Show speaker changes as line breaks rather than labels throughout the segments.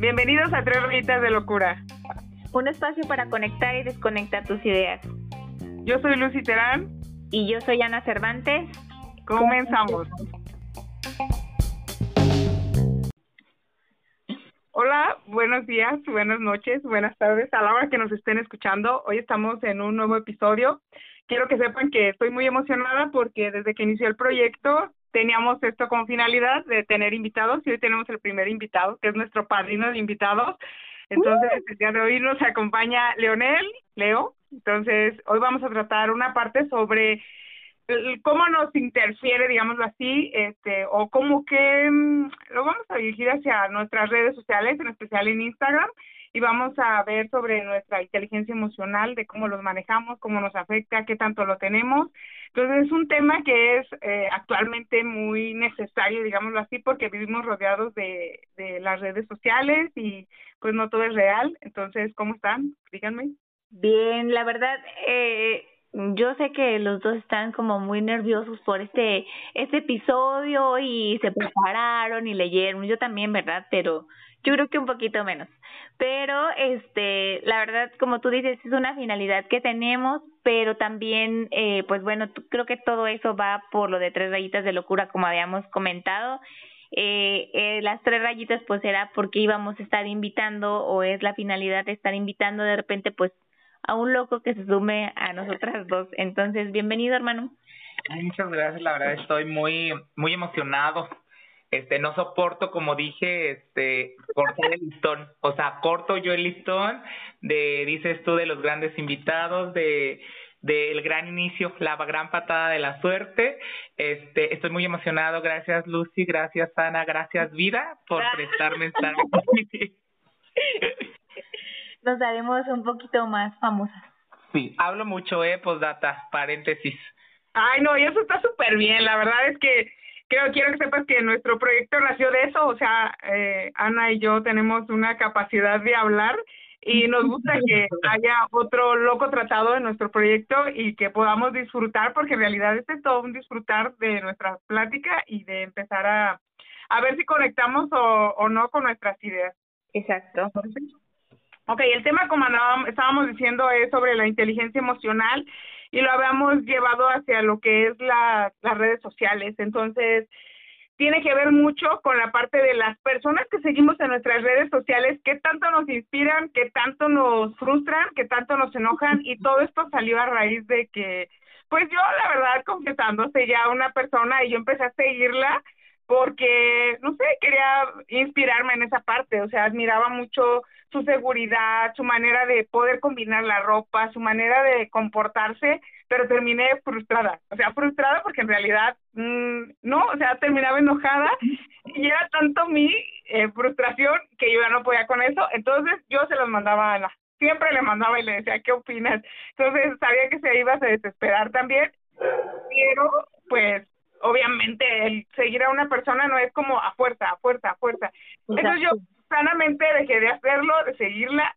Bienvenidos a Tres Rayitas de Locura.
Un espacio para conectar y desconectar tus ideas.
Yo soy Lucy Terán.
Y yo soy Ana Cervantes.
Comenzamos. Hola, buenos días, buenas noches, buenas tardes a la hora que nos estén escuchando. Hoy estamos en un nuevo episodio. Quiero que sepan que estoy muy emocionada porque desde que inició el proyecto teníamos esto con finalidad de tener invitados y hoy tenemos el primer invitado, que es nuestro padrino de invitados. Entonces, el día de hoy nos acompaña Leonel, Leo. Entonces, hoy vamos a tratar una parte sobre cómo nos interfiere, digámoslo así, este, o cómo que mm, lo vamos a dirigir hacia nuestras redes sociales, en especial en Instagram, y vamos a ver sobre nuestra inteligencia emocional, de cómo los manejamos, cómo nos afecta, qué tanto lo tenemos. Entonces es un tema que es eh, actualmente muy necesario, digámoslo así, porque vivimos rodeados de, de las redes sociales y pues no todo es real. Entonces, ¿cómo están? Díganme.
Bien, la verdad, eh, yo sé que los dos están como muy nerviosos por este este episodio y se prepararon y leyeron, yo también, ¿verdad? Pero yo creo que un poquito menos. Pero este, la verdad, como tú dices, es una finalidad que tenemos, pero también eh pues bueno, creo que todo eso va por lo de tres rayitas de locura como habíamos comentado. Eh, eh, las tres rayitas pues era porque íbamos a estar invitando o es la finalidad de estar invitando de repente pues a un loco que se sume a nosotras dos. Entonces, bienvenido, hermano.
Muchas gracias, la verdad estoy muy muy emocionado. Este, no soporto, como dije, este, cortar el listón. O sea, corto yo el listón de, dices tú, de los grandes invitados, de del gran inicio, la gran patada de la suerte. Este, estoy muy emocionado. Gracias, Lucy. Gracias, Ana. Gracias, Vida, por prestarme estar aquí.
nos haremos un poquito más famosas.
Sí, hablo mucho, eh, postdata, paréntesis.
Ay, no, y eso está súper bien. La verdad es que creo, quiero que sepas que nuestro proyecto nació de eso. O sea, eh, Ana y yo tenemos una capacidad de hablar y nos gusta que haya otro loco tratado en nuestro proyecto y que podamos disfrutar, porque en realidad este es todo un disfrutar de nuestra plática y de empezar a, a ver si conectamos o, o no con nuestras ideas.
Exacto.
Ok, el tema, como estábamos diciendo, es sobre la inteligencia emocional y lo habíamos llevado hacia lo que es la, las redes sociales. Entonces, tiene que ver mucho con la parte de las personas que seguimos en nuestras redes sociales, qué tanto nos inspiran, qué tanto nos frustran, qué tanto nos enojan y todo esto salió a raíz de que, pues yo la verdad, confesándose ya una persona y yo empecé a seguirla porque, no sé, quería inspirarme en esa parte, o sea, admiraba mucho su seguridad, su manera de poder combinar la ropa, su manera de comportarse, pero terminé frustrada, o sea, frustrada porque en realidad mmm, no, o sea, terminaba enojada y era tanto mi eh, frustración que yo ya no podía con eso, entonces yo se los mandaba a Ana, siempre le mandaba y le decía, ¿qué opinas? Entonces sabía que se iba a desesperar también, pero pues obviamente el seguir a una persona no es como a fuerza, a fuerza, a fuerza. Entonces yo sanamente dejé de hacerlo, de seguirla,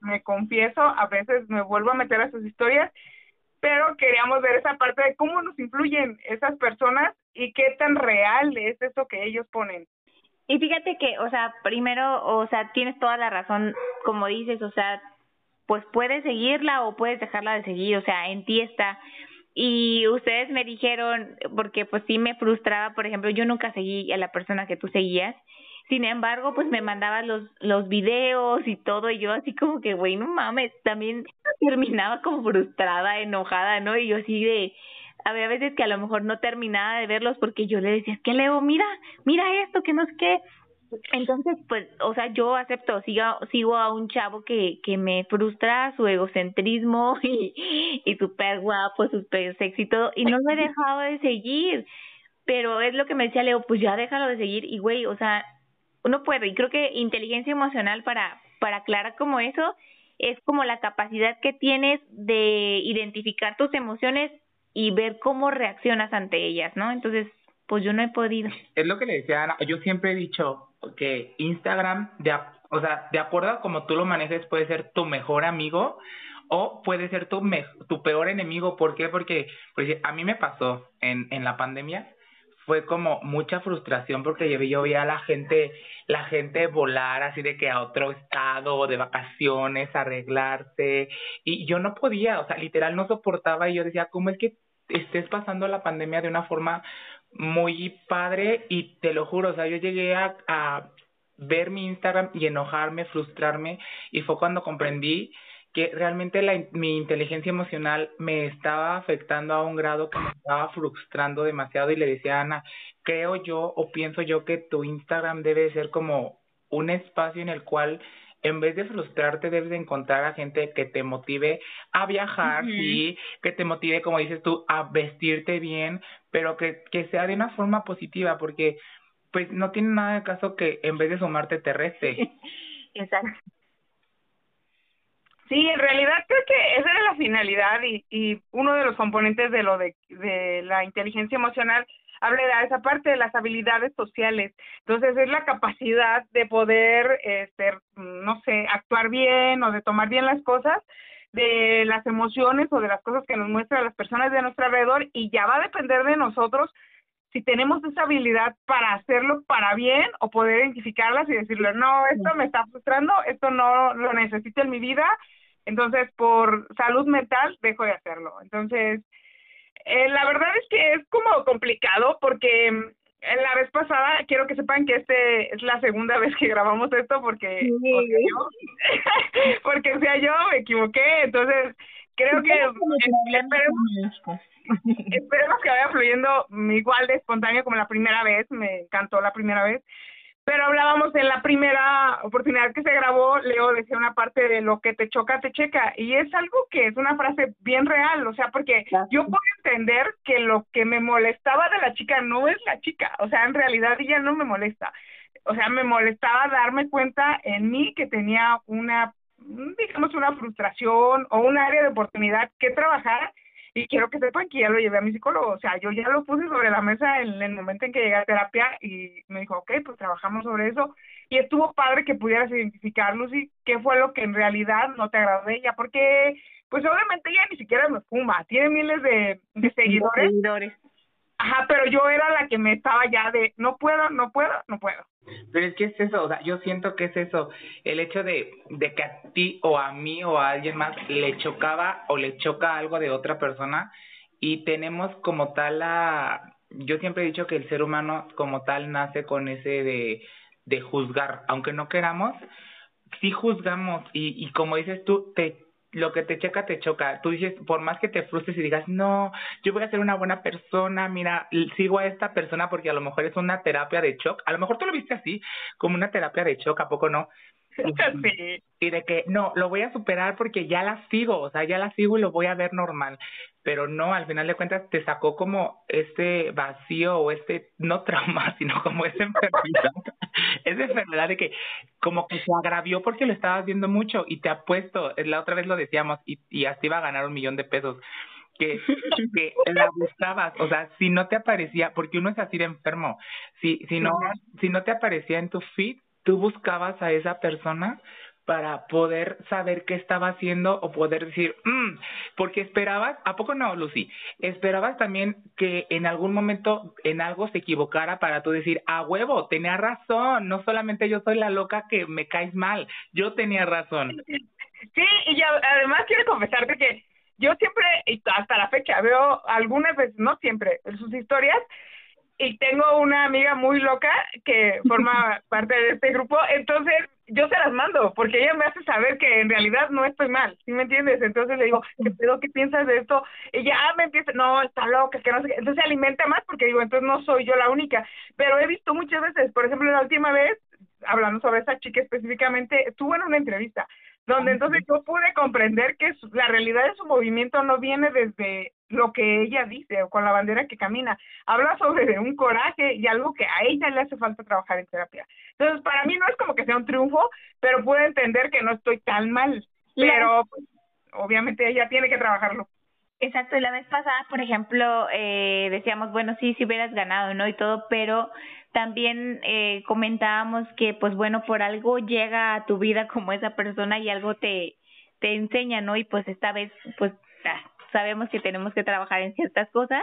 me confieso, a veces me vuelvo a meter a sus historias, pero queríamos ver esa parte de cómo nos influyen esas personas y qué tan real es eso que ellos ponen.
Y fíjate que, o sea, primero, o sea, tienes toda la razón, como dices, o sea, pues puedes seguirla o puedes dejarla de seguir, o sea, en ti está y ustedes me dijeron, porque pues sí me frustraba, por ejemplo, yo nunca seguí a la persona que tú seguías, sin embargo, pues me mandaba los, los videos y todo, y yo así como que, güey, no mames, también terminaba como frustrada, enojada, ¿no? Y yo así de, había veces que a lo mejor no terminaba de verlos porque yo le decía, es que Leo, mira, mira esto, que no es que, entonces, pues, o sea, yo acepto, sigo, sigo a un chavo que, que me frustra su egocentrismo y, y súper guapo, súper sexy y todo, y no me he dejado de seguir. Pero es lo que me decía Leo, pues ya déjalo de seguir. Y güey, o sea, uno puede, y creo que inteligencia emocional para, para aclarar como eso, es como la capacidad que tienes de identificar tus emociones y ver cómo reaccionas ante ellas, ¿no? Entonces, pues yo no he podido.
Es lo que le decía Ana, yo siempre he dicho que Instagram, de, o sea, de acuerdo a como tú lo manejes, puede ser tu mejor amigo o puede ser tu, me, tu peor enemigo. ¿Por qué? Porque pues, a mí me pasó en, la pandemia, fue como mucha frustración porque yo, veía a la gente, la gente volar así de que a otro estado, de vacaciones, arreglarse, y yo no podía, o sea, literal no soportaba y yo decía, ¿cómo es que estés pasando la pandemia de una forma muy padre? Y te lo juro, o sea, yo llegué a, a ver mi Instagram y enojarme, frustrarme, y fue cuando comprendí que realmente la, mi inteligencia emocional me estaba afectando a un grado que me estaba frustrando demasiado y le decía a Ana, creo yo o pienso yo que tu Instagram debe ser como un espacio en el cual en vez de frustrarte debes de encontrar a gente que te motive a viajar, sí, que te motive, como dices tú, a vestirte bien, pero que, que sea de una forma positiva, porque pues no tiene nada de caso que en vez de sumarte te reste.
Exacto.
Sí, en realidad creo que esa era la finalidad y, y uno de los componentes de lo de, de la inteligencia emocional habla de esa parte de las habilidades sociales. Entonces es la capacidad de poder, este, no sé, actuar bien o de tomar bien las cosas de las emociones o de las cosas que nos muestran las personas de nuestro alrededor y ya va a depender de nosotros si tenemos esa habilidad para hacerlo para bien o poder identificarlas y decirle, no, esto me está frustrando, esto no lo necesito en mi vida entonces, por salud mental, dejo de hacerlo. Entonces, eh, la verdad es que es como complicado porque en mm, la vez pasada, quiero que sepan que este es la segunda vez que grabamos esto porque, porque, yo, porque o sea, yo me equivoqué. Entonces, creo que esperemos, esperemos que vaya fluyendo igual de espontáneo como la primera vez. Me encantó la primera vez. Pero hablábamos en la primera oportunidad que se grabó, Leo decía una parte de lo que te choca, te checa. Y es algo que es una frase bien real, o sea, porque yo puedo entender que lo que me molestaba de la chica no es la chica, o sea, en realidad ella no me molesta. O sea, me molestaba darme cuenta en mí que tenía una, digamos, una frustración o un área de oportunidad que trabajar y quiero que sepan que ya lo llevé a mi psicólogo, o sea, yo ya lo puse sobre la mesa en el momento en que llegué a terapia y me dijo, ok, pues trabajamos sobre eso. Y estuvo padre que pudieras identificar, Lucy, qué fue lo que en realidad no te agradó de ella, porque pues obviamente ella ni siquiera me fuma, tiene miles de, de seguidores. seguidores. Ajá, pero yo era la que me estaba ya de, no puedo, no puedo, no puedo.
Pero es que es eso, o sea, yo siento que es eso, el hecho de, de que a ti o a mí o a alguien más le chocaba o le choca algo de otra persona y tenemos como tal la, yo siempre he dicho que el ser humano como tal nace con ese de, de juzgar, aunque no queramos, sí juzgamos y, y como dices tú, te lo que te checa, te choca. Tú dices, por más que te frustres y digas, no, yo voy a ser una buena persona, mira, sigo a esta persona porque a lo mejor es una terapia de shock. A lo mejor tú lo viste así, como una terapia de shock, ¿a poco no?
Sí.
Y de que, no, lo voy a superar porque ya la sigo, o sea, ya la sigo y lo voy a ver normal. Pero no, al final de cuentas te sacó como este vacío o este, no trauma, sino como esa enfermedad, esa enfermedad de que como que se agravió porque lo estabas viendo mucho y te ha puesto, la otra vez lo decíamos, y, y así iba a ganar un millón de pesos que, que la buscabas, o sea, si no te aparecía, porque uno es así de enfermo, si, si no, si no te aparecía en tu feed, tú buscabas a esa persona para poder saber qué estaba haciendo o poder decir, mm", porque esperabas, ¿a poco no, Lucy? Esperabas también que en algún momento en algo se equivocara para tú decir, a huevo, tenía razón, no solamente yo soy la loca que me caes mal, yo tenía razón.
Sí, y yo además quiero confesarte que yo siempre, hasta la fecha, veo algunas veces, no siempre, en sus historias, y tengo una amiga muy loca que forma parte de este grupo, entonces yo se las mando porque ella me hace saber que en realidad no estoy mal, ¿sí me entiendes? Entonces le digo, ¿qué pedo? ¿Qué piensas de esto? Y ya me empieza, no, está loca, que no sé qué. Entonces se alimenta más porque digo, entonces no soy yo la única. Pero he visto muchas veces, por ejemplo, la última vez, hablando sobre esa chica específicamente, estuvo en una entrevista donde entonces yo pude comprender que la realidad de su movimiento no viene desde lo que ella dice o con la bandera que camina. Habla sobre un coraje y algo que a ella le hace falta trabajar en terapia. Entonces, para mí no es como que sea un triunfo, pero puedo entender que no estoy tan mal. Pero pues, obviamente ella tiene que trabajarlo.
Exacto, y la vez pasada, por ejemplo, eh, decíamos, bueno, sí, si hubieras ganado, ¿no? Y todo, pero también eh, comentábamos que, pues bueno, por algo llega a tu vida como esa persona y algo te, te enseña, ¿no? Y pues esta vez, pues ah, sabemos que tenemos que trabajar en ciertas cosas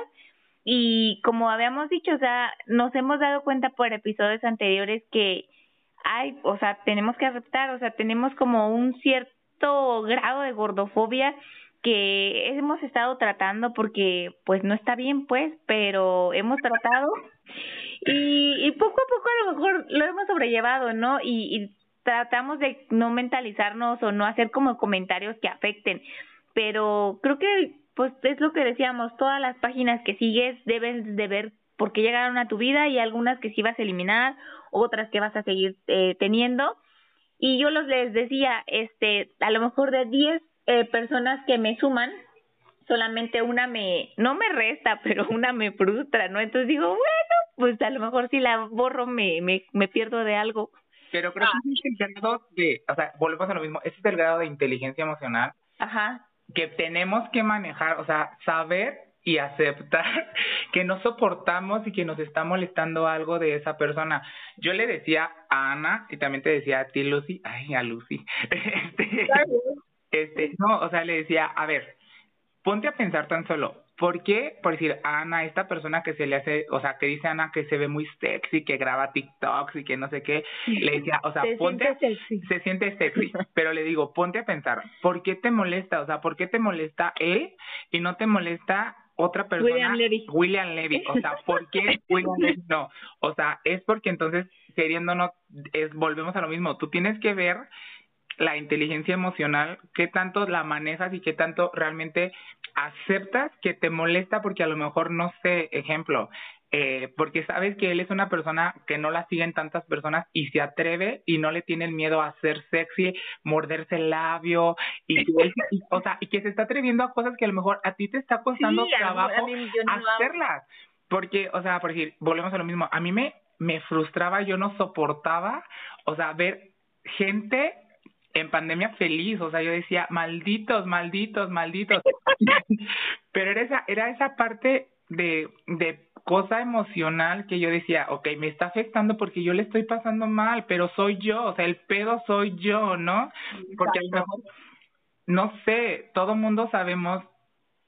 y como habíamos dicho, o sea, nos hemos dado cuenta por episodios anteriores que hay, o sea, tenemos que aceptar, o sea, tenemos como un cierto grado de gordofobia que hemos estado tratando porque pues no está bien pues, pero hemos tratado y, y poco a poco a lo mejor lo hemos sobrellevado, ¿no? Y, y tratamos de no mentalizarnos o no hacer como comentarios que afecten, pero creo que pues es lo que decíamos, todas las páginas que sigues debes de ver por qué llegaron a tu vida y algunas que sí vas a eliminar, otras que vas a seguir eh, teniendo. Y yo los les decía, este, a lo mejor de 10 eh, personas que me suman, solamente una me, no me resta, pero una me frustra, ¿no? Entonces digo, bueno, pues a lo mejor si la borro me, me, me pierdo de algo.
Pero creo que es el grado de, o sea, volvemos a lo mismo, ese es el grado de inteligencia emocional
Ajá.
que tenemos que manejar, o sea, saber y aceptar que no soportamos y que nos está molestando algo de esa persona. Yo le decía a Ana y también te decía a ti, Lucy, ay, a Lucy, este, este, no, o sea, le decía, a ver, ponte a pensar tan solo, ¿por qué, por decir, Ana, esta persona que se le hace, o sea, que dice Ana que se ve muy sexy, que graba TikToks y que no sé qué, le decía, o sea,
Se
ponte,
siente sexy.
se siente sexy, pero le digo, ponte a pensar, ¿por qué te molesta? O sea, ¿por qué te molesta él y no te molesta otra persona?
William Levy.
William Levy, o sea, ¿por qué William Levy no? O sea, es porque entonces, queriéndonos, es, volvemos a lo mismo, tú tienes que ver la inteligencia emocional, qué tanto la manejas y qué tanto realmente aceptas que te molesta porque a lo mejor no sé, ejemplo, eh, porque sabes que él es una persona que no la siguen tantas personas y se atreve y no le tiene el miedo a ser sexy, morderse el labio y, que él- y- o sea, y que se está atreviendo a cosas que a lo mejor a ti te está costando
Sí, a-
trabajo
a mí yo no hago.
hacerlas. Porque, o sea, por decir, volvemos a lo mismo, a mí me, me frustraba, yo no soportaba, o sea, ver gente en pandemia feliz, o sea, yo decía, malditos, malditos, malditos. Pero era esa, era esa parte de, de cosa emocional que yo decía, ok, me está afectando porque yo le estoy pasando mal, pero soy yo, o sea, el pedo soy yo, ¿no? Porque a lo mejor, no sé, todo mundo sabemos,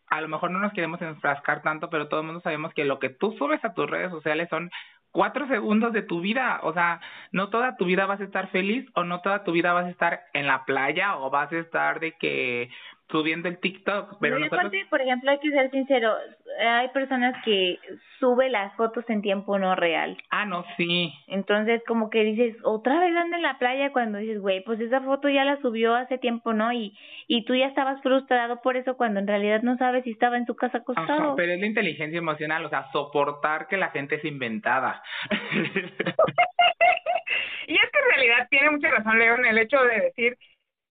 a lo mejor no nos queremos enfrascar tanto, pero todo el mundo sabemos que lo que tú subes a tus redes sociales son cuatro segundos de tu vida, o sea, no toda tu vida vas a estar feliz o no toda tu vida vas a estar en la playa o vas a estar de que subiendo el TikTok, pero
No, y
nosotros
aparte, por ejemplo, hay que ser sincero, hay personas que suben las fotos en tiempo no real.
Ah, no, sí.
Entonces, como que dices, otra vez anda en la playa cuando dices, güey, pues esa foto ya la subió hace tiempo, ¿no? Y, y tú ya estabas frustrado por eso cuando en realidad no sabes si estaba en su casa
Ajá,
acostado.
pero es la inteligencia emocional, o sea, soportar que la gente es inventada.
y es que en realidad tiene mucha razón Leo en el hecho de decir,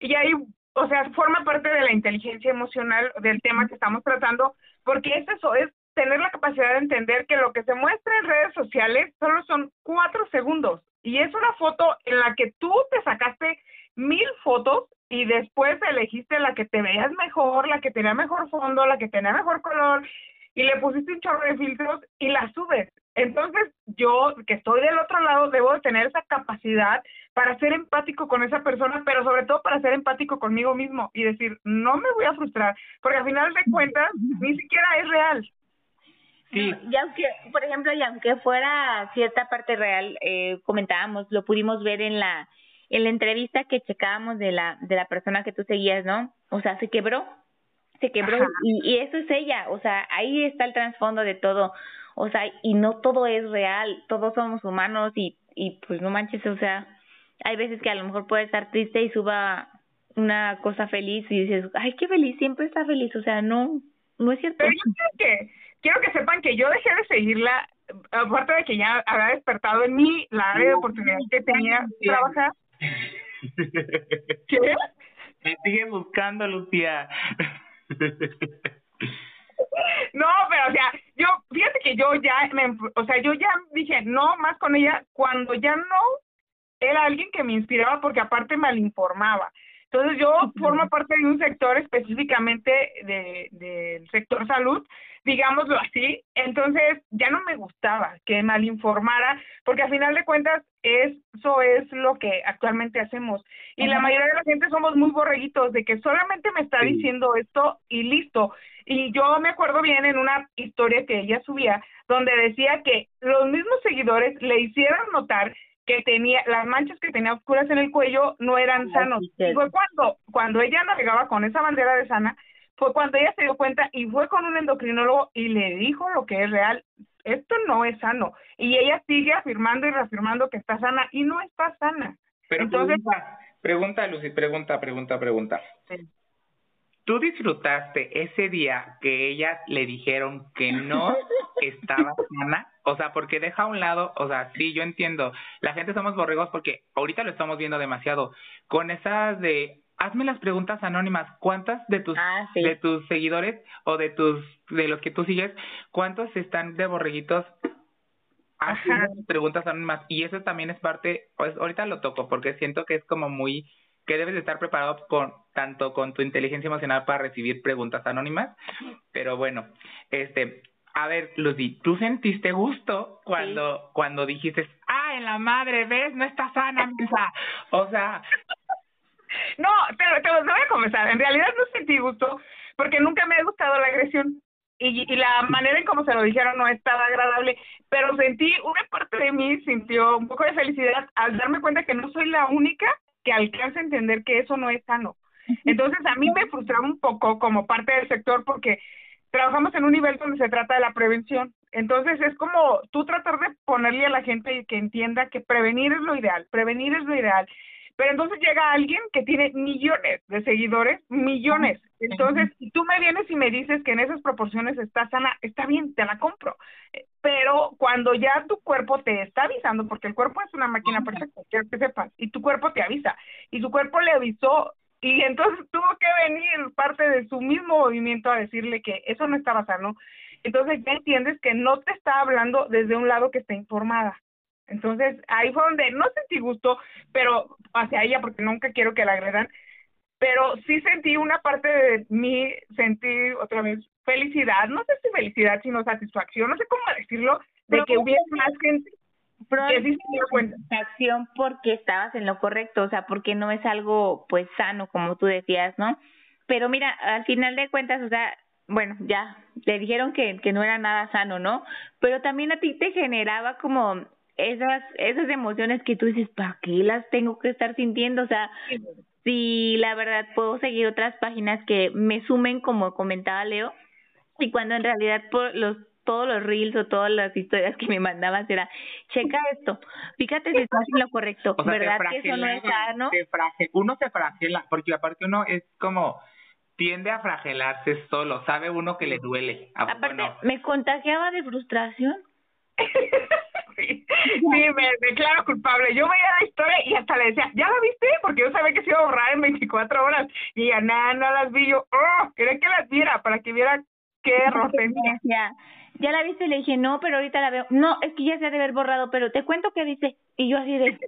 y ahí, o sea, forma parte de la inteligencia emocional del tema que estamos tratando, porque es eso, es tener la capacidad de entender que lo que se muestra en redes sociales solo son cuatro segundos y es una foto en la que tú te sacaste mil fotos y después elegiste la que te veías mejor, la que tenía mejor fondo, la que tenía mejor color y le pusiste un chorro de filtros y la subes. Entonces, yo que estoy del otro lado debo de tener esa capacidad para ser empático con esa persona, pero sobre todo para ser empático conmigo mismo y decir, no me voy a frustrar, porque al final de cuentas ni siquiera es real.
Sí,
Y aunque, por ejemplo, y aunque fuera cierta parte real, eh, comentábamos, lo pudimos ver en la en la entrevista que checábamos de la de la persona que tú seguías, ¿no? O sea, se quebró, se quebró
Ajá.
y, y eso es ella, o sea, ahí está el trasfondo de todo, o sea, y no todo es real, todos somos humanos y y pues no manches, o sea, hay veces que a lo mejor puede estar triste y suba una cosa feliz y dices, ay, qué feliz, siempre está feliz, o sea, no, no es cierto.
Pero yo quiero que, quiero que sepan que yo dejé de seguirla, aparte de que ya había despertado en mí la área de oportunidad que tenía de trabajar. ¿Qué?
Me sigue buscando, Lucía.
No, pero o sea, yo, fíjate que yo ya, me, o sea, yo ya dije, no más con ella, cuando ya no era alguien que me inspiraba porque aparte mal informaba. Entonces yo formo parte de un sector específicamente de, del sector salud, digámoslo así, entonces ya no me gustaba que mal informara, porque a final de cuentas eso es lo que actualmente hacemos. Y la mayoría de la gente somos muy borreguitos de que solamente me está diciendo esto y listo. Y yo me acuerdo bien en una historia que ella subía, donde decía que los mismos seguidores le hicieron notar que tenía las manchas que tenía oscuras en el cuello no eran sanos. Y fue cuando cuando ella navegaba con esa bandera de sana, fue cuando ella se dio cuenta y fue con un endocrinólogo y le dijo lo que es real, esto no es sano. Y ella sigue afirmando y reafirmando que está sana y no está sana.
Pero Entonces, pregunta, pregunta, Lucy, pregunta, pregunta, pregunta. ¿Tú disfrutaste ese día que ellas le dijeron que no estaba sana? O sea, porque deja a un lado, o sea, sí, yo entiendo, la gente somos borregos porque ahorita lo estamos viendo demasiado, con esas de, hazme las preguntas anónimas, ¿cuántas de tus, ah, de tus seguidores o de tus, de los que tú sigues, cuántos están de borreguitos haciendo preguntas anónimas? Y eso también es parte, pues ahorita lo toco porque siento que es como muy que debes de estar preparado con tanto con tu inteligencia emocional para recibir preguntas anónimas, pero bueno, este, a ver, Lucy, ¿tú sentiste gusto cuando cuando dijiste, "Ah, en la madre, ves, no está sana, misa"? O sea,
no, pero te, voy a comenzar. En realidad no sentí gusto porque nunca me ha gustado la agresión y, y la manera en cómo se lo dijeron no estaba agradable, pero sentí, una parte de mí sintió un poco de felicidad al darme cuenta que no soy la única que alcanza a entender que eso no es sano. Entonces a mí me frustraba un poco como parte del sector porque trabajamos en un nivel donde se trata de la prevención. Entonces es como tú tratar de ponerle a la gente que entienda que prevenir es lo ideal, prevenir es lo ideal. Pero entonces llega alguien que tiene millones de seguidores, millones. Entonces, si tú me vienes y me dices que en esas proporciones está sana, está bien, te la compro. Pero cuando ya tu cuerpo te está avisando, porque el cuerpo es una máquina perfecta, quiero que sepas, y tu cuerpo te avisa, y tu cuerpo le avisó, y entonces tuvo que venir parte de su mismo movimiento a decirle que eso no estaba sano, entonces ya entiendes que no te está hablando desde un lado que está informada. Entonces ahí fue donde no sentí gusto, pero hacia ella, porque nunca quiero que la agredan, pero sí sentí una parte de mí, sentí otra vez felicidad, no sé si felicidad, sino satisfacción, no sé cómo decirlo, de que hubiera más gente que sí se dio cuenta.
Satisfacción porque estabas en lo correcto, o sea, porque no es algo pues sano, como tú decías, ¿no? Pero mira, al final de cuentas, o sea, bueno, ya, te dijeron que, que no era nada sano, ¿no? Pero también a ti te generaba como esas, esas emociones que tú dices, ¿para qué las tengo que estar sintiendo? O sea, si la verdad puedo seguir otras páginas que me sumen, como comentaba Leo, y cuando en realidad por los todos los reels o todas las historias que me mandaban era, checa esto, fíjate si estás en lo correcto, ¿verdad que eso no es sano?
uno se fragela, porque aparte uno es como tiende a fragelarse solo, sabe uno que le duele.
Aparte, me contagiaba de frustración.
sí, me declaro culpable. Yo veía la historia y hasta le decía, ¿ya la viste? Porque yo sabía que se iba a borrar en 24 horas. Y ella, nada, no las vi. Yo, oh, quería que las viera para que viera qué error tenía.
Ya la viste, le dije, no, pero ahorita la veo. No, es que ya se ha de haber borrado, pero te cuento qué dice. Y yo así de...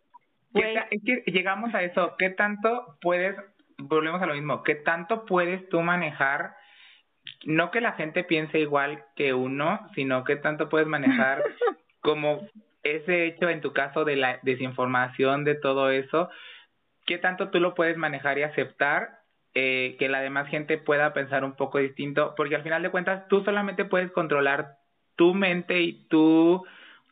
Es que llegamos a eso. ¿Qué tanto puedes, volvemos a lo mismo, qué tanto puedes tú manejar no que la gente piense igual que uno, sino que tanto puedes manejar como ese hecho en tu caso de la desinformación, de todo eso, qué tanto tú lo puedes manejar y aceptar eh, que la demás gente pueda pensar un poco distinto, porque al final de cuentas tú solamente puedes controlar tu mente y tu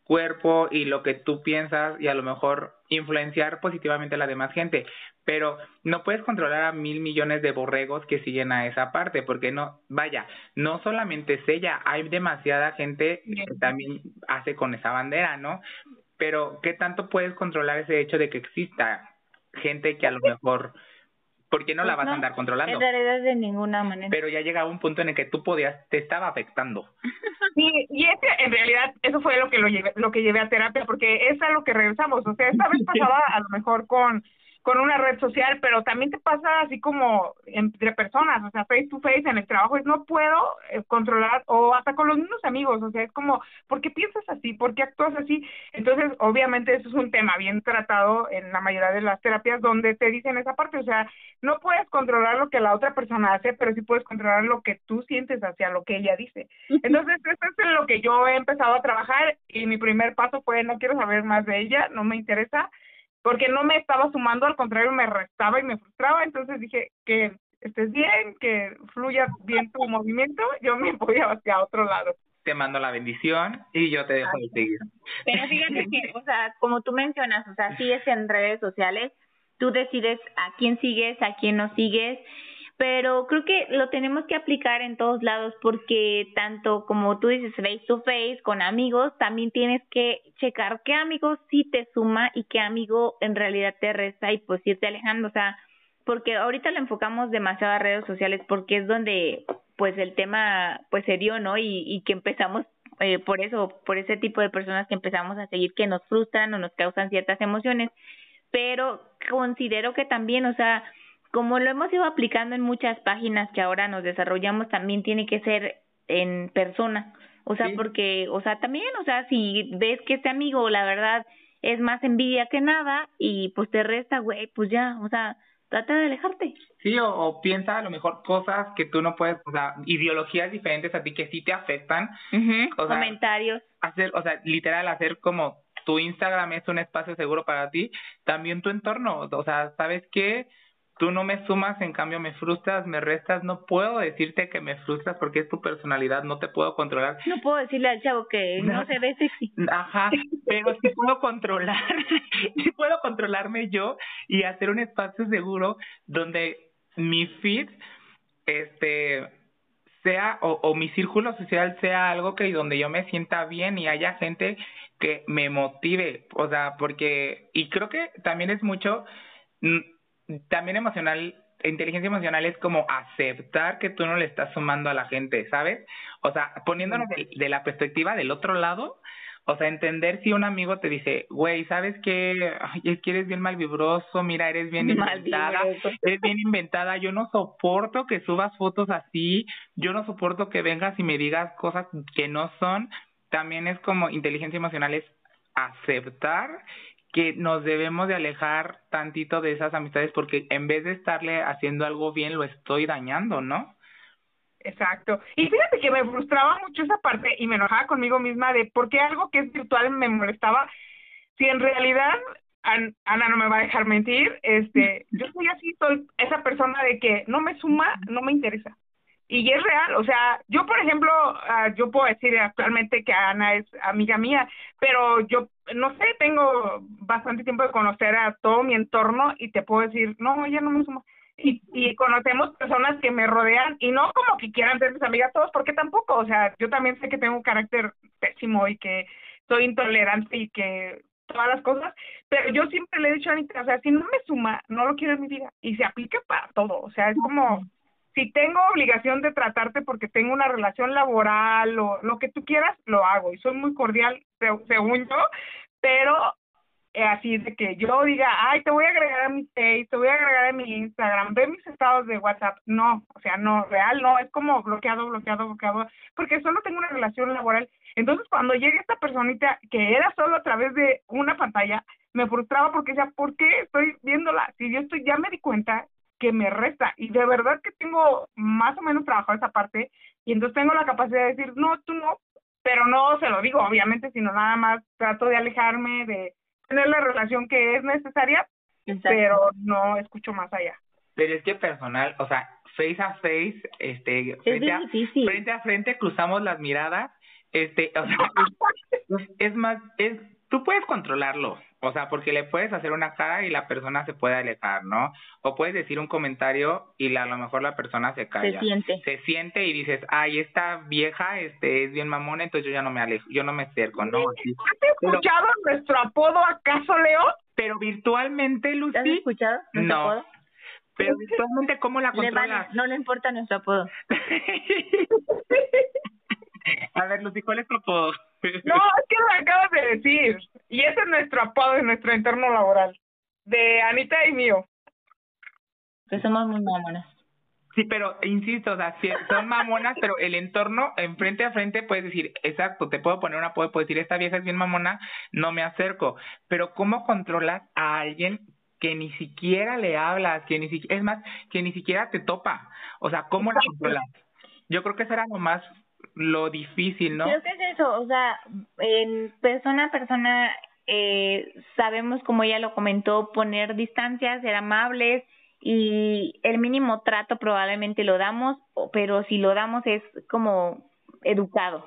cuerpo y lo que tú piensas y a lo mejor influenciar positivamente a la demás gente, pero no puedes controlar a mil millones de borregos que siguen a esa parte, porque no, vaya, no solamente es ella, hay demasiada gente que también hace con esa bandera, ¿no? Pero ¿qué tanto puedes controlar ese hecho de que exista gente que a lo mejor ¿por qué no la pues vas a andar controlando?
En realidad de ninguna manera.
Pero ya llegaba un punto en el que tú podías, te estaba afectando.
Sí, y ese, en realidad eso fue lo que lo llevé, lo que llevé a terapia, porque es a lo que regresamos. O sea, esta vez pasaba a lo mejor con con una red social, pero también te pasa así como entre personas, o sea, face to face en el trabajo, es no puedo eh, controlar, o hasta con los mismos amigos, o sea, es como, ¿por qué piensas así? ¿Por qué actúas así? Entonces, obviamente, eso es un tema bien tratado en la mayoría de las terapias donde te dicen esa parte, o sea, no puedes controlar lo que la otra persona hace, pero sí puedes controlar lo que tú sientes hacia lo que ella dice. Entonces, eso es en lo que yo he empezado a trabajar y mi primer paso fue, no quiero saber más de ella, no me interesa, porque no me estaba sumando, al contrario me restaba y me frustraba, entonces dije que estés bien, que fluya bien tu movimiento, yo me voy hacia otro lado.
Te mando la bendición y yo te dejo de seguir.
Pero fíjate que, o sea, como tú mencionas, o sea, sí es en redes sociales, tú decides a quién sigues, a quién no sigues, pero creo que lo tenemos que aplicar en todos lados porque tanto como tú dices face to face con amigos, también tienes que checar qué amigo sí te suma y qué amigo en realidad te resta y pues irte alejando, o sea, porque ahorita lo enfocamos demasiado a redes sociales porque es donde pues el tema pues se dio, ¿no? Y, y que empezamos eh, por eso, por ese tipo de personas que empezamos a seguir que nos frustran o nos causan ciertas emociones, pero considero que también, o sea, como lo hemos ido aplicando en muchas páginas que ahora nos desarrollamos, también tiene que ser en persona. O sea, porque, o sea, también, o sea, si ves que este amigo, la verdad, es más envidia que nada y pues te resta, güey, pues ya, o sea, trata de alejarte.
Sí, o, piensa a lo mejor cosas que tú no puedes, o sea, ideologías diferentes a ti que sí te afectan.
Comentarios.
Hacer, o sea, literal, hacer como tu Instagram es un espacio seguro para ti, también tu entorno, o sea, ¿sabes qué? Tú no me sumas, en cambio me frustras, me restas. No puedo decirte que me frustras porque es tu personalidad, no te puedo controlar.
No puedo decirle al chavo que no, se ve sexy.
Ajá, pero sí puedo controlar, sí puedo controlarme yo y hacer un espacio seguro donde mi feed, este, sea, o, o mi círculo social sea algo que donde yo me sienta bien y haya gente que me motive, o sea, porque, y creo que también es mucho, también emocional, inteligencia emocional es como aceptar que tú no le estás sumando a la gente, ¿sabes? O sea, poniéndonos de, la perspectiva del otro lado, o sea, entender si un amigo te dice, güey, ¿sabes qué? Ay, es que eres bien malvibroso, mira, eres bien inventada, eres bien inventada, yo no soporto que subas fotos así, yo no soporto que vengas y me digas cosas que no son, también es como inteligencia emocional es aceptar que nos debemos de alejar tantito de esas amistades porque en vez de estarle haciendo algo bien lo estoy dañando, ¿no?
Exacto. Y fíjate que me frustraba mucho esa parte y me enojaba conmigo misma de por qué algo que es virtual me molestaba si en realidad Ana no me va a dejar mentir, este, yo soy así, soy esa persona de que no me suma, no me interesa y es real, o sea, yo por ejemplo, uh, yo puedo decir actualmente que Ana es amiga mía, pero yo no sé, tengo bastante tiempo de conocer a todo mi entorno y te puedo decir, no, ella no me suma. Y, y conocemos personas que me rodean y no como que quieran ser mis amigas todos, porque tampoco, o sea, yo también sé que tengo un carácter pésimo y que soy intolerante y que todas las cosas, pero yo siempre le he dicho a Anita, o sea, si no me suma, no lo quiero en mi vida y se aplica para todo, o sea, es como si tengo obligación de tratarte porque tengo una relación laboral o lo que tú quieras, lo hago y soy muy cordial según yo, pero eh, así de que yo diga, ay, te voy a agregar a mi Face, te voy a agregar a mi Instagram, ve mis estados de WhatsApp, no, o sea, no, real, no, es como bloqueado, bloqueado, bloqueado, porque solo tengo una relación laboral. Entonces, cuando llegue esta personita que era solo a través de una pantalla, me frustraba porque decía, ¿por qué estoy viéndola? Si yo estoy, ya me di cuenta que me resta. Y de verdad que tengo más o menos trabajado esa parte y entonces tengo la capacidad de decir, no, tú no, pero no se lo digo, obviamente, sino nada más trato de alejarme, de tener la relación que es necesaria, pero no escucho más allá.
Pero es que personal, o sea, face a face, este, frente, a, frente a frente cruzamos las miradas, este, o sea, es, es más, es, tú puedes controlarlo, o sea, porque le puedes hacer una cara y la persona se puede alejar, ¿no? O puedes decir un comentario y la, a lo mejor la persona se calla.
Se siente.
Se siente y dices, ay, esta vieja este, es bien mamona, entonces yo ya no me alejo, yo no me acerco, ¿no?
¿Has escuchado nuestro apodo acaso, Leo?
Pero virtualmente, Lucy.
¿Has escuchado nuestro
no.
apodo?
Pero virtualmente, ¿cómo la controlas?
Le vale, no le importa nuestro apodo.
a ver, Lucy, ¿cuál es tu apodo?
No, es que lo acabas de decir. Y ese es nuestro apodo en nuestro entorno laboral. de Anita y mío.
Que somos muy mamonas.
Sí, pero insisto, o sea, son mamonas, pero el entorno, enfrente a frente, puedes decir, exacto, te puedo poner una, puedo decir, esta vieja es bien mamona, no me acerco. Pero ¿cómo controlas a alguien que ni siquiera le hablas, que ni siquiera, es más, que ni siquiera te topa? O sea, ¿cómo la controlas? Yo creo que será lo más, lo difícil, ¿no?
Creo que es o sea, en persona a persona, eh, sabemos, como ella lo comentó, poner distancias, ser amables, y el mínimo trato probablemente lo damos, pero si lo damos es como educado.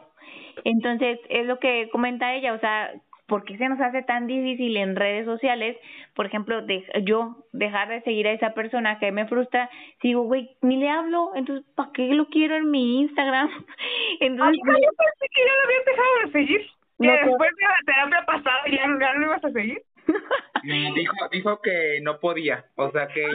Entonces, es lo que comenta ella, o sea, ¿por qué se nos hace tan difícil en redes sociales? Por ejemplo, de, yo dejar de seguir a esa persona que me frustra, digo, güey, ni le hablo, entonces, ¿para qué lo quiero en mi Instagram?
Entonces, yo pensé que ya lo habías dejado de seguir. Que después de la terapia pasada ya, ya no lo ibas a seguir.
dijo, dijo que no podía, o sea que,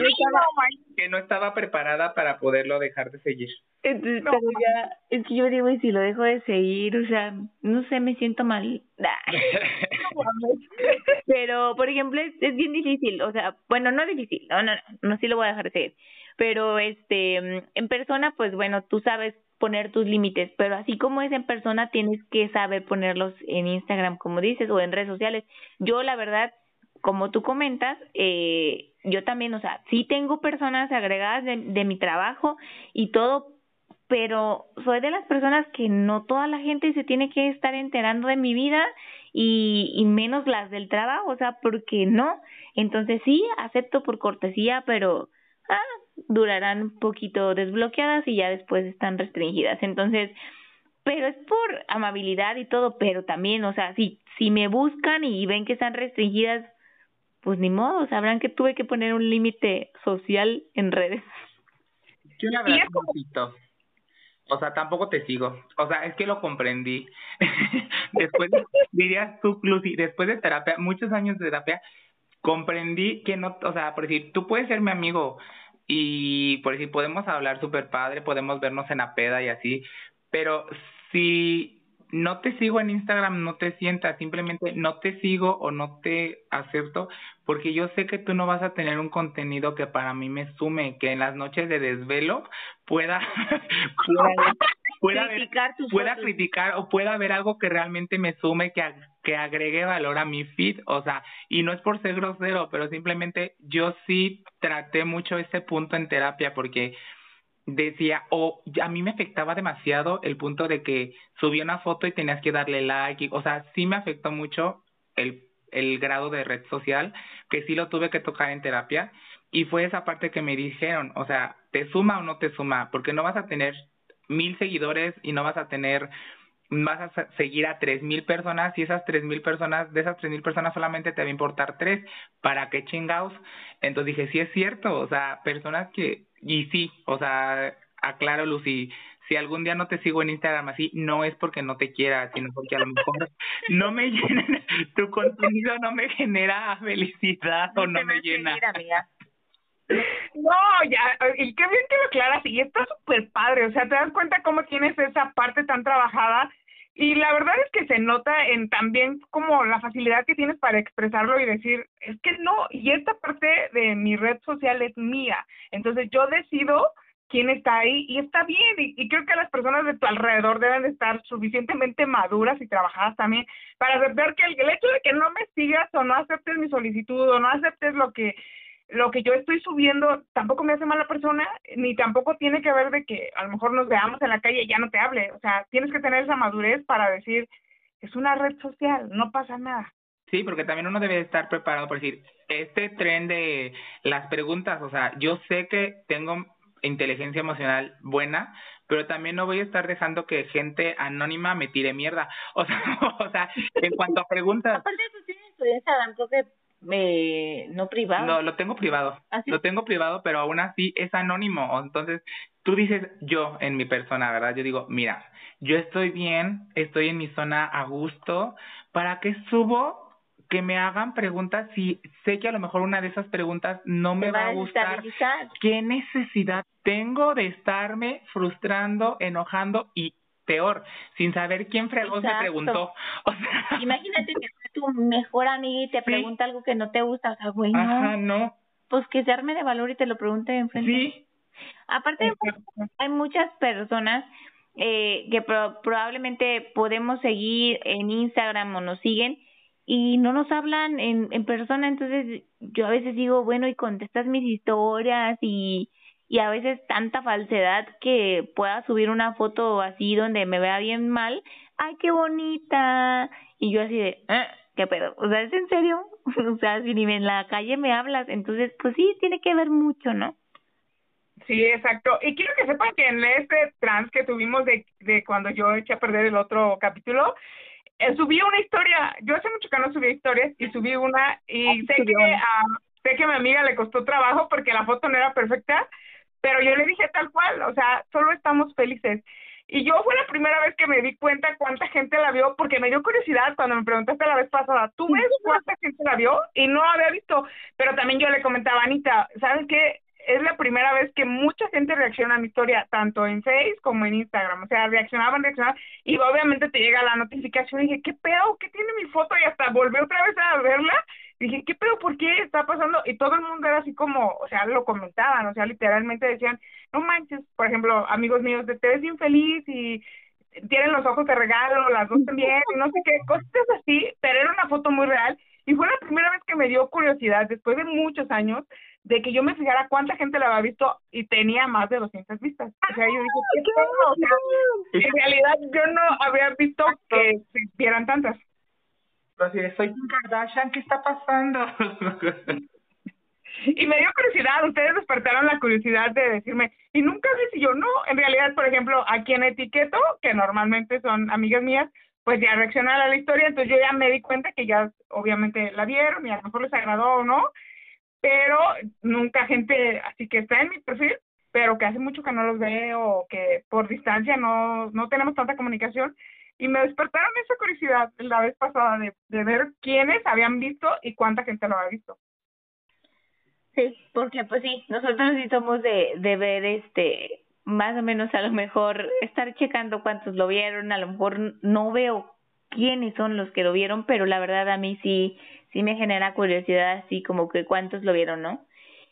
que no estaba preparada para poderlo dejar de seguir.
Entonces, pero ya, es que yo digo, y si lo dejo de seguir, o sea, no sé, me siento mal. pero, por ejemplo, es, es bien difícil, o sea, bueno, no difícil, no, no, no, no, sí lo voy a dejar de seguir. Pero, este, en persona, pues bueno, tú sabes poner tus límites, pero así como es en persona, tienes que saber ponerlos en Instagram, como dices, o en redes sociales. Yo, la verdad, como tú comentas, eh, yo también, o sea, sí tengo personas agregadas de, mi trabajo y todo, pero soy de las personas que no toda la gente se tiene que estar enterando de mi vida y, y menos las del trabajo, o sea, porque no. Entonces sí, acepto por cortesía, pero ah, durarán un poquito desbloqueadas y ya después están restringidas. Entonces, pero es por amabilidad y todo, pero también, o sea, si, si me buscan y ven que están restringidas, pues ni modo, sabrán que tuve que poner un límite social en redes.
Yo la verdad poquito. O sea, tampoco te sigo. O sea, es que lo comprendí. después, dirías tú, Lucy, después de terapia, muchos años de terapia, comprendí que no, o sea, por decir, tú puedes ser mi amigo y por decir, podemos hablar súper padre, podemos vernos en la peda y así, pero si no te sigo en Instagram, no te sientas, simplemente no te sigo o no te acepto porque yo sé que tú no vas a tener un contenido que para mí me sume, que en las noches de desvelo pueda pueda, criticar, pueda criticar o pueda haber algo que realmente me sume, que, que agregue valor a mi feed, o sea, y no es por ser grosero, pero simplemente yo sí traté mucho ese punto en terapia porque decía, o a mí me afectaba demasiado el punto de que subía una foto y tenías que darle like, o sea, sí me afectó mucho el, el grado de red social, que sí lo tuve que tocar en terapia, y fue esa parte que me dijeron, o sea, ¿te suma o no te suma? Porque no vas a tener mil seguidores y no vas a tener vas a seguir a tres mil personas y esas tres mil personas, de esas tres mil personas solamente te va a importar tres, ¿para qué chingados? Entonces dije, sí es cierto, o sea, personas que, y sí, o sea, aclaro Lucy, si algún día no te sigo en Instagram así, no es porque no te quiera, sino porque a lo mejor no me llena, tu contenido no me genera felicidad o no me llena.
No, ya, y qué bien que lo aclaras, y está súper padre, o sea, te das cuenta cómo tienes esa parte tan trabajada, y la verdad es que se nota en también como la facilidad que tienes para expresarlo y decir, es que no, y esta parte de mi red social es mía, entonces yo decido quién está ahí, y está bien, y, y creo que las personas de tu alrededor deben de estar suficientemente maduras y trabajadas también para aceptar que el, el hecho de que no me sigas o no aceptes mi solicitud o no aceptes lo que lo que yo estoy subiendo tampoco me hace mala persona, ni tampoco tiene que ver de que a lo mejor nos veamos en la calle y ya no te hable. O sea, tienes que tener esa madurez para decir, es una red social, no pasa nada.
Sí, porque también uno debe estar preparado por decir, este tren de las preguntas, o sea, yo sé que tengo inteligencia emocional buena, pero también no voy a estar dejando que gente anónima me tire mierda. O sea, o sea en cuanto a preguntas...
Aparte eso, tienes tu Instagram, eh, no privado.
No, lo tengo privado. ¿Ah, lo tengo privado, pero aún así es anónimo. Entonces, tú dices yo en mi persona, ¿verdad? Yo digo, mira, yo estoy bien, estoy en mi zona a gusto. ¿Para qué subo? Que me hagan preguntas si sé que a lo mejor una de esas preguntas no me va, a gustar. ¿Qué necesidad tengo de estarme frustrando, enojando y peor, sin saber quién fregó se preguntó. O sea,
Imagínate que fue tu mejor amiga y te pregunta algo que no te gusta, o sea, güey, no.
Ajá, no.
Pues que se arme de valor y te lo pregunte enfrente.
Sí.
Aparte, hay muchas personas eh, que probablemente podemos seguir en Instagram o nos siguen y no nos hablan en, en persona, entonces yo a veces digo, bueno, y contestas mis historias y, y a veces tanta falsedad que pueda subir una foto así donde me vea bien mal, ay, qué bonita, y yo así de, ¿Eh? ¿qué pedo? O sea, ¿es en serio? o sea, si ni en la calle me hablas, entonces, pues sí, tiene que ver mucho, ¿no?
Sí, exacto. Y quiero que sepan que en este trans que tuvimos de, de cuando yo eché a perder el otro capítulo, eh, subí una historia. Yo hace mucho que no subí historias y subí una y sé que, a, sé que a mi amiga le costó trabajo porque la foto no era perfecta, pero yo le dije tal cual, o sea, solo estamos felices. Y yo fue la primera vez que me di cuenta cuánta gente la vio, porque me dio curiosidad cuando me preguntaste la vez pasada, ¿tú ves cuánta gente la vio? Y no había visto, pero también yo le comentaba a Anita, ¿sabes qué? es la primera vez que mucha gente reacciona a mi historia, tanto en Facebook como en Instagram. O sea, reaccionaban, reaccionaban, y obviamente te llega la notificación y dije, ¿qué pedo? ¿Qué tiene mi foto? Y hasta volví otra vez a verla. Y dije, ¿qué pedo? ¿Por qué está pasando? Y todo el mundo era así como, o sea, lo comentaban, o sea, literalmente decían, no manches, por ejemplo, amigos míos, te ves infeliz y tienen los ojos de regalo, las dos también, y no sé qué, cosas así, pero era una foto muy real. Y fue la primera vez que me dio curiosidad, después de muchos años, de que yo me fijara cuánta gente la había visto y tenía más de 200 vistas. O sea, yo dije, ¿qué en realidad yo no había visto que se vieran tantas.
Así de, soy Kardashian, ¿qué está pasando?
y me dio curiosidad, ustedes despertaron la curiosidad de decirme, y nunca sé si yo no, en realidad, por ejemplo, a quien etiqueto, que normalmente son amigas mías, pues ya reaccionaron a la historia, entonces yo ya me di cuenta que ya obviamente la vieron y a lo mejor les agradó o no, pero nunca gente así que está en mi perfil, pero que hace mucho que no los veo, que por distancia no, no tenemos tanta comunicación. Y me despertaron esa curiosidad la vez pasada de, de ver quiénes habían visto y cuánta gente lo había visto.
Sí, porque pues sí, nosotros sí somos de, de ver este, más o menos a lo mejor estar checando cuántos lo vieron, a lo mejor no veo quiénes son los que lo vieron, pero la verdad a mí sí sí me genera curiosidad así como que cuántos lo vieron, ¿no?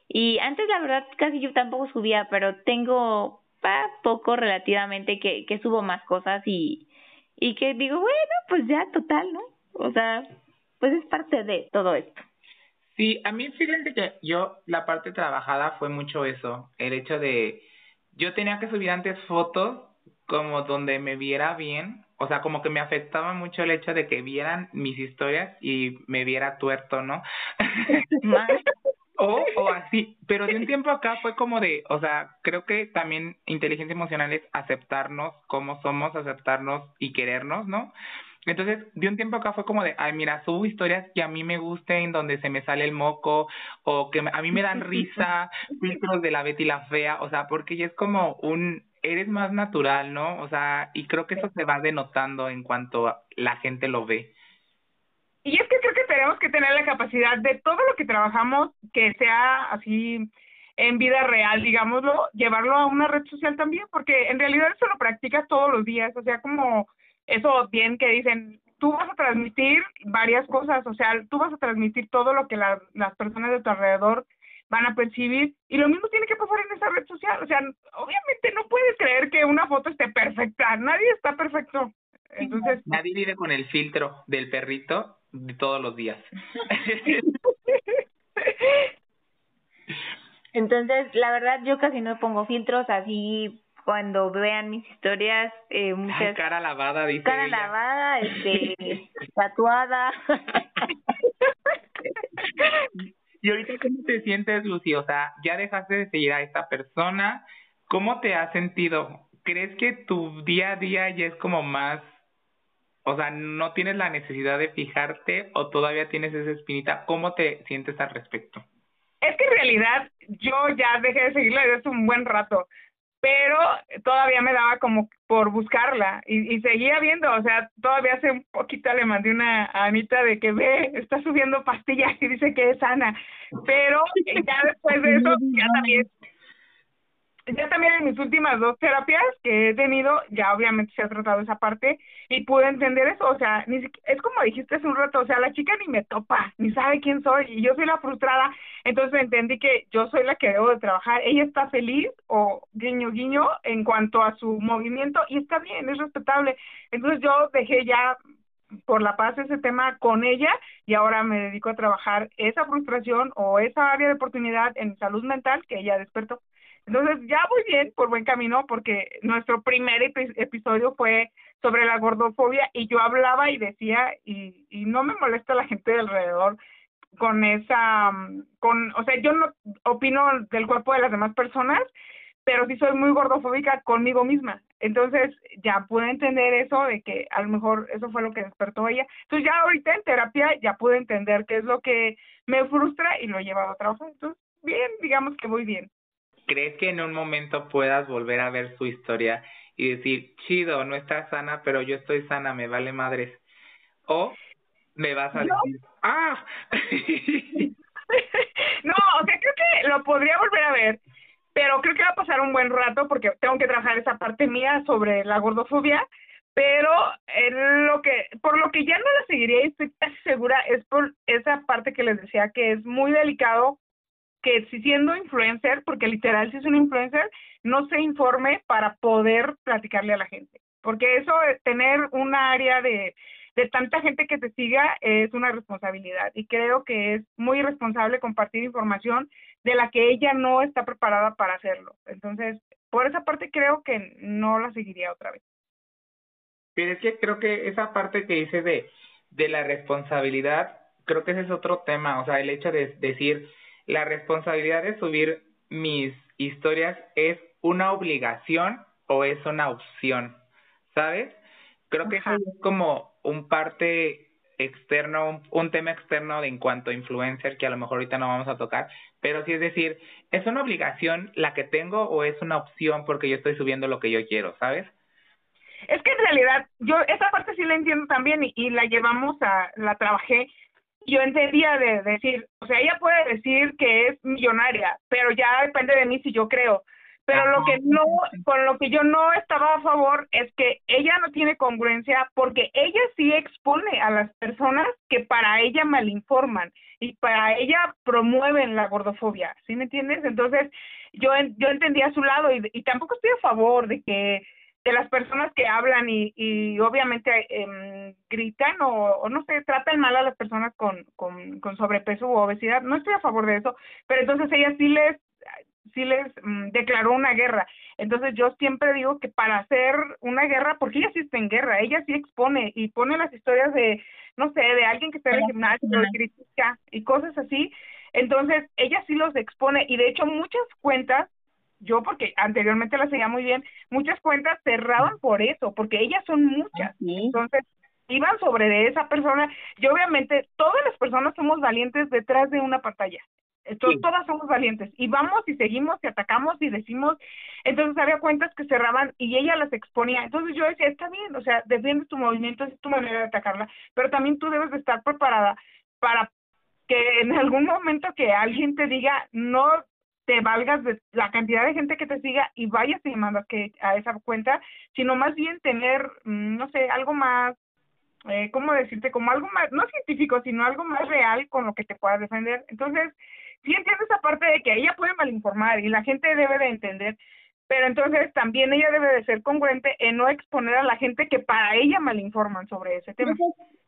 Y antes la verdad casi yo tampoco subía, pero tengo pa, poco relativamente que, que subo más cosas y, y que digo, bueno, pues ya total, ¿no? O sea, pues es parte de todo esto.
Sí, a mí fíjense que yo la parte trabajada fue mucho eso, el hecho de yo tenía que subir antes fotos como donde me viera bien o sea, como que me afectaba mucho el hecho de que vieran mis historias y me viera tuerto, ¿no? o, o así, pero de un tiempo acá fue como de, o sea, creo que también inteligencia emocional es aceptarnos como somos, aceptarnos y querernos, ¿no? Entonces, de un tiempo acá fue como de, ay, mira, subo historias que a mí me gusten, donde se me sale el moco, o que a mí me dan risa, filtros de la Betty la Fea, o sea, porque ya es como un, eres más natural, ¿no? O sea, y creo que eso se va denotando en cuanto la gente lo ve.
Y es que tenemos que tener la capacidad de todo lo que trabajamos, que sea así en vida real, digámoslo, llevarlo a una red social también, porque en realidad eso lo practicas todos los días, o sea, como eso bien que dicen, tú vas a transmitir varias cosas, o sea, tú vas a transmitir todo lo que las personas de tu alrededor van a percibir y lo mismo tiene que pasar en esa red social, o sea, obviamente no puedes creer que una foto esté perfecta, nadie está perfecto. Entonces,
nadie vive con el filtro del perrito de todos los días.
Entonces, la verdad yo casi no pongo filtros así cuando vean mis historias eh, muchas
cara lavada dice
cara lavada este tatuada
Y ahorita, ¿cómo te sientes, Lucy? O sea, ya dejaste de seguir a esta persona. ¿Cómo te has sentido? ¿Crees que tu día a día ya es como más, o sea, no tienes la necesidad de fijarte o todavía tienes esa espinita? ¿Cómo te sientes al respecto?
Es que en realidad yo ya dejé de seguirla desde hace un buen rato pero todavía me daba como por buscarla y, y seguía viendo, o sea, todavía hace un poquito le mandé una a Anita de que ve, está subiendo pastillas y dice que es sana, pero ya después de eso ya también ya también en mis últimas dos terapias que he tenido, ya obviamente se ha tratado esa parte y pude entender eso, o sea, ni es como dijiste hace un rato, o sea, la chica ni me topa, ni sabe quién soy y yo soy la frustrada, entonces entendí que yo soy la que debo de trabajar, ella está feliz o guiño guiño en cuanto a su movimiento y está bien, es respetable, entonces yo dejé ya por la paz ese tema con ella y ahora me dedico a trabajar esa frustración o esa área de oportunidad en salud mental que ella despertó. Entonces ya voy bien, por buen camino, porque nuestro primer episodio fue sobre la gordofobia y yo hablaba y decía, y, no me molesta la gente de alrededor con esa, con, o sea, yo no opino del cuerpo de las demás personas, pero sí soy muy gordofóbica conmigo misma. Entonces ya pude entender eso de que a lo mejor eso fue lo que despertó ella. Entonces ya ahorita en terapia ya pude entender qué es lo que me frustra y lo he llevado a trabajar. Entonces, bien, digamos que voy bien.
¿Crees que en un momento puedas volver a ver su historia y decir, chido, no estás sana, pero yo estoy sana, me vale madres? O me vas a decir, ¡ah!
no, o sea, creo que lo podría volver a ver, pero creo que va a pasar un buen rato porque tengo que trabajar esa parte mía sobre la gordofobia, pero en lo que por lo que ya no la seguiría y estoy casi segura es por esa parte que les decía que es muy delicado que si siendo influencer, porque literal si es un influencer, no se informe para poder platicarle a la gente. Porque eso, tener un área de, de tanta gente que te siga es una responsabilidad y creo que es muy irresponsable compartir información de la que ella no está preparada para hacerlo. Entonces, por esa parte creo que no la seguiría otra vez.
Pero es que creo que esa parte que dice de, de la responsabilidad, creo que ese es otro tema, o sea, el hecho de decir, la responsabilidad de subir mis historias es una obligación o es una opción, ¿sabes? Creo que es como un parte externo, un, tema externo de en cuanto a influencer que a lo mejor ahorita no vamos a tocar, pero sí es decir, ¿es una obligación la que tengo o es una opción porque yo estoy subiendo lo que yo quiero, ¿sabes?
Es que en realidad yo esa parte sí la entiendo también y, y la llevamos a, la trabajé yo entendía de decir, o sea, ella puede decir que es millonaria, pero ya depende de mí si yo creo. Pero lo que no, con lo que yo no estaba a favor es que ella no tiene congruencia porque ella sí expone a las personas que para ella malinforman y para ella promueven la gordofobia, ¿sí me entiendes? Entonces, yo yo entendía su lado y, y tampoco estoy a favor de que de las personas que hablan y, y obviamente eh, gritan o, no sé, tratan mal a las personas con, con, con sobrepeso u obesidad. No estoy a favor de eso, pero entonces ella sí les sí les mm, declaró una guerra. Entonces yo siempre digo que para hacer una guerra, porque ella sí está en guerra, ella sí expone y pone las historias de, no sé, de alguien que está en el gimnasio y critica y cosas así. Entonces ella sí los expone y de hecho muchas cuentas yo porque anteriormente la seguía muy bien, muchas cuentas cerraban por eso, porque ellas son muchas. Entonces, iban sobre de esa persona y obviamente todas las personas somos valientes detrás de una pantalla. Todas somos valientes y vamos y seguimos y atacamos y decimos, entonces había cuentas que cerraban y ella las exponía. Entonces yo decía, está bien, o sea, defiendes tu movimiento, es tu manera de atacarla, pero también tú debes de estar preparada para que en algún momento que alguien te diga, no te valgas de la cantidad de gente que te siga y vayas y mandas que a esa cuenta, sino más bien tener, mm, no sé, algo más, eh, ¿cómo decirte? Como algo más, no científico, sino algo más real con lo que te puedas defender. Entonces, sí entiendo esa parte de que ella puede malinformar y la gente debe de entender, pero entonces también ella debe de ser congruente en no exponer a la gente que para ella malinforman sobre ese tema.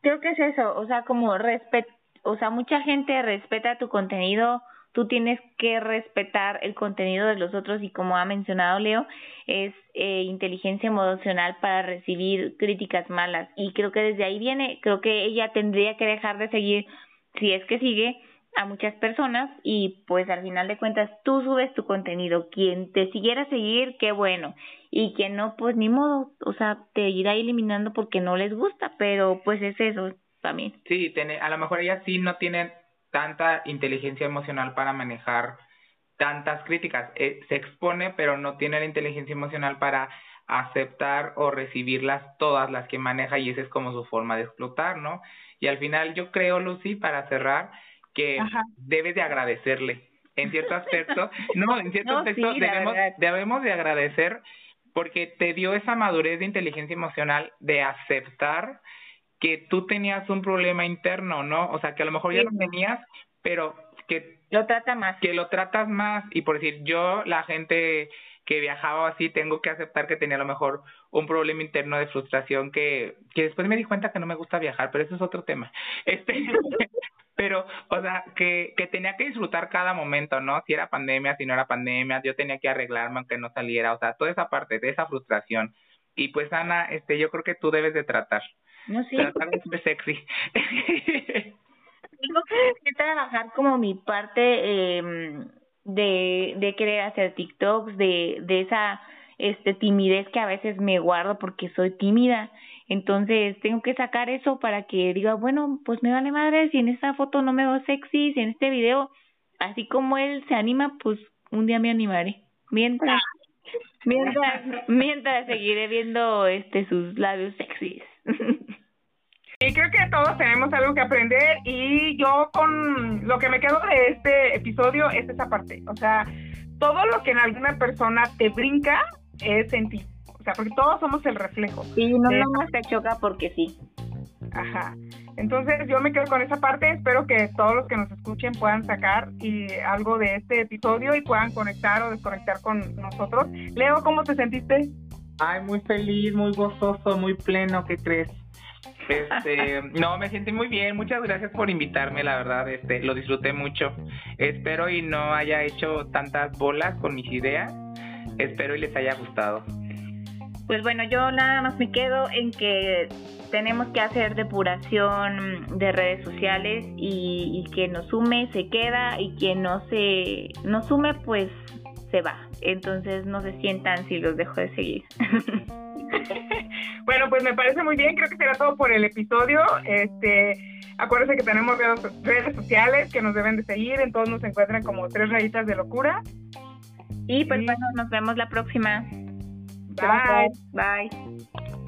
Creo que es eso, o sea, como respet, o sea, mucha gente respeta tu contenido tú tienes que respetar el contenido de los otros y como ha mencionado Leo, es eh, inteligencia emocional para recibir críticas malas. Y creo que desde ahí viene, creo que ella tendría que dejar de seguir, si es que sigue, a muchas personas y pues al final de cuentas tú subes tu contenido, quien te siguiera seguir, qué bueno, y quien no, pues ni modo, o sea, te irá eliminando porque no les gusta, pero pues es eso también.
Sí, tiene, a lo mejor ellas sí no tienen tanta inteligencia emocional para manejar tantas críticas. Eh, se expone, pero no tiene la inteligencia emocional para aceptar o recibirlas todas las que maneja y esa es como su forma de explotar, ¿no? Y al final yo creo, Lucy, para cerrar, que debe de agradecerle en cierto aspecto. No, en cierto aspecto debemos, debemos de agradecer porque te dio esa madurez de inteligencia emocional de aceptar que tú tenías un problema interno, ¿no? O sea, que a lo mejor ya lo tenías, pero que
lo trata más.
Que lo tratas más y por decir, yo la gente que viajaba así, tengo que aceptar que tenía a lo mejor un problema interno de frustración que, que después me di cuenta que no me gusta viajar, pero eso es otro tema. Este, pero, o sea, que, que tenía que disfrutar cada momento, ¿no? Si era pandemia, si no era pandemia, yo tenía que arreglarme aunque no saliera, o sea, toda esa parte de esa frustración. Y pues, Ana, este, yo creo que tú debes de tratar.
No, sí.
De sexy.
Tengo que trabajar como mi parte eh, de, de querer hacer TikToks, de, de esa este timidez que a veces me guardo porque soy tímida. Entonces tengo que sacar eso para que diga, bueno, pues me vale madre si en esta foto no me veo sexy, si en este video, así como él se anima, pues un día me animaré. Mientras, mientras, mientras seguiré viendo este sus labios sexys.
Y creo que todos tenemos algo que aprender y yo con lo que me quedo de este episodio es esa parte. O sea, todo lo que en alguna persona te brinca es en ti. O sea, porque todos somos el reflejo.
Y no nomás te choca porque sí.
Ajá. Entonces yo me quedo con esa parte. Espero que todos los que nos escuchen puedan sacar y algo de este episodio y puedan conectar o desconectar con nosotros. Leo, ¿cómo te sentiste?
Ay, muy feliz, muy gozoso, muy pleno. ¿Qué crees? Este, no, me siento muy bien. Muchas gracias por invitarme, la verdad, este, lo disfruté mucho. Espero y no haya hecho tantas bolas con mis ideas. Espero y les haya gustado.
Pues bueno, yo nada más me quedo en que tenemos que hacer depuración de redes sociales y, y que nos sume se queda y quien no se nos sume pues se va. Entonces no se sientan si los dejo de seguir.
bueno, pues me parece muy bien, creo que será todo por el episodio. Este, acuérdense que tenemos redes sociales que nos deben de seguir, en todos nos encuentran como tres rayitas de locura.
Y pues bueno, nos vemos la próxima.
Bye.
Bye.